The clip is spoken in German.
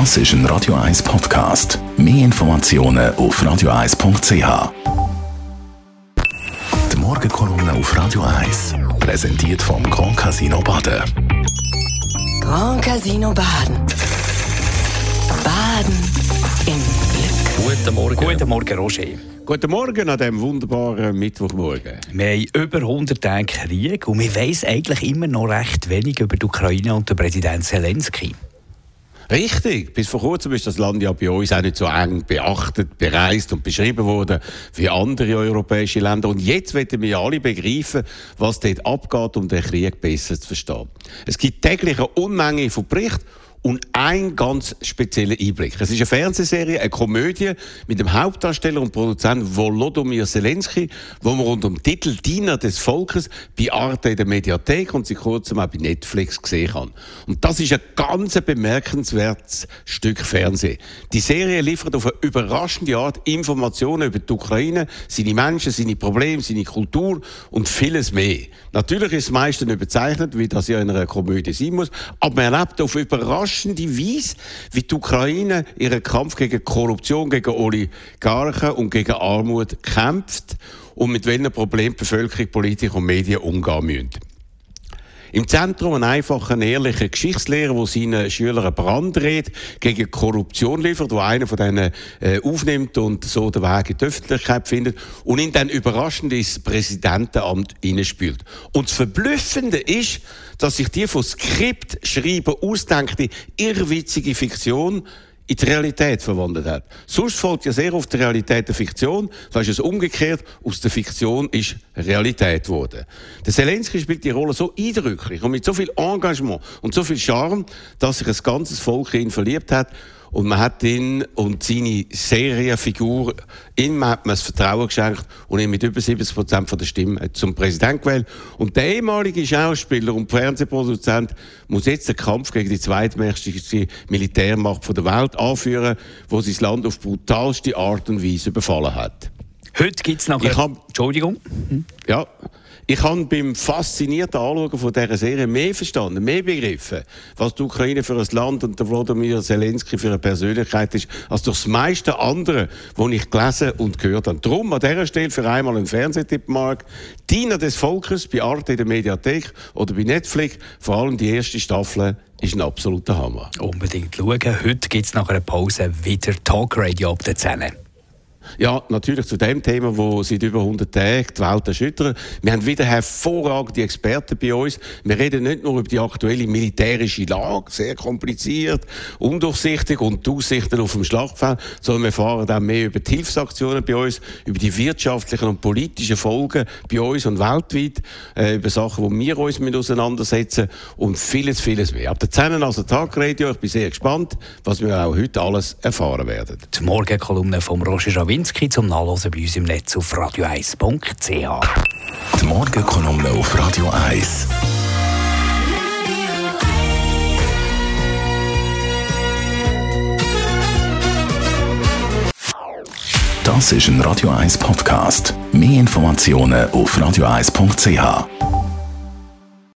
Das ist ein Radio 1 Podcast. Mehr Informationen auf radio1.ch. Die Morgenkolumne auf Radio 1 präsentiert vom Grand Casino Baden. Grand Casino Baden. Baden im Glück. Guten Morgen. Guten Morgen, Roger. Guten Morgen an diesem wunderbaren Mittwochmorgen. Wir haben über 100 Tage Krieg und wir wissen eigentlich immer noch recht wenig über die Ukraine und den Präsident Zelensky. Richtig. Bis vor kurzem ist das Land ja bei uns auch nicht so eng beachtet, bereist und beschrieben worden wie andere europäische Länder. Und jetzt werden wir alle begreifen, was dort abgeht, um den Krieg besser zu verstehen. Es gibt täglich eine Unmenge von Berichten und ein ganz spezieller Einblick. Es ist eine Fernsehserie, eine Komödie mit dem Hauptdarsteller und Produzent Volodymyr Zelensky, wo man unter dem Titel Diener des Volkes bei Arte in der Mediathek und seit kurzem auch bei Netflix gesehen kann. Und das ist ein ganz bemerkenswertes Stück Fernsehen. Die Serie liefert auf eine überraschende Art Informationen über die Ukraine, seine Menschen, seine Probleme, seine Kultur und vieles mehr. Natürlich ist es meistens überzeichnet, wie das ja in einer Komödie sein muss, aber man erlebt auf überraschende überraschende Weise, wie die Ukraine ihren Kampf gegen Korruption, gegen Oligarchen und gegen Armut kämpft und mit welchen Problemen die Bevölkerung, Politik und Medien umgehen müssen. Im Zentrum ein einfacher, ehrlicher Geschichtslehrer, der seinen Schülern Brandrede gegen Korruption liefert, wo einer von denen äh, aufnimmt und so den Weg in die Öffentlichkeit findet und ihn dann überraschend ins Präsidentenamt hineinspült. Und das Verblüffende ist, dass sich die von Skript schreiben ausdenkte, irrwitzige Fiktion in die Realität verwandelt hat. Sonst folgt ja sehr oft die Realität der Fiktion. Da ist es umgekehrt. Aus der Fiktion ist Realität geworden. Der Zelensky spielt die Rolle so eindrücklich und mit so viel Engagement und so viel Charme, dass sich ein ganzes Volk in ihn verliebt hat. Und man hat ihn und seine Serienfigur, ihm hat man das Vertrauen geschenkt und ihn mit über 70 Prozent der Stimmen zum Präsident gewählt. Und der ehemalige Schauspieler und Fernsehproduzent muss jetzt den Kampf gegen die zweitmächtigste Militärmacht der Welt anführen, wo sein Land auf brutalste Art und Weise überfallen hat. Heute gibt es noch... Entschuldigung. Ja. Ich habe beim faszinierten Anschauen von dieser Serie mehr verstanden, mehr begriffen, was die Ukraine für ein Land und der Wladimir Zelensky für eine Persönlichkeit ist, als durch das meiste andere, was ich gelesen und gehört habe. Darum an dieser Stelle für einmal ein Fernsehtipp, Mark. Diener des Volkes bei Arte in der Mediathek oder bei Netflix, vor allem die erste Staffel ist ein absoluter Hammer. Unbedingt schauen. Heute gibt es nach einer Pause wieder Talkradio ab der 10. Ja, natürlich zu dem Thema, wo seit über 100 Tagen die Welt erschüttert. Wir haben wieder hervorragende Experten bei uns. Wir reden nicht nur über die aktuelle militärische Lage, sehr kompliziert, undurchsichtig und die Aussichten auf dem Schlachtfeld, sondern wir erfahren auch mehr über die Hilfsaktionen bei uns, über die wirtschaftlichen und politischen Folgen bei uns und weltweit, äh, über Sachen, die wir uns mit auseinandersetzen und vieles, vieles mehr. Ab der 10 also Tagradio, ich bin sehr gespannt, was wir auch heute alles erfahren werden. Die Morgenkolumne vom Roger Javin Nowinski zum Nachlesen bei uns im Netz auf radio1.ch. Die Morgenkolumne auf Radio 1. Das ist ein Radio 1 Podcast. Mehr Informationen auf radio1.ch.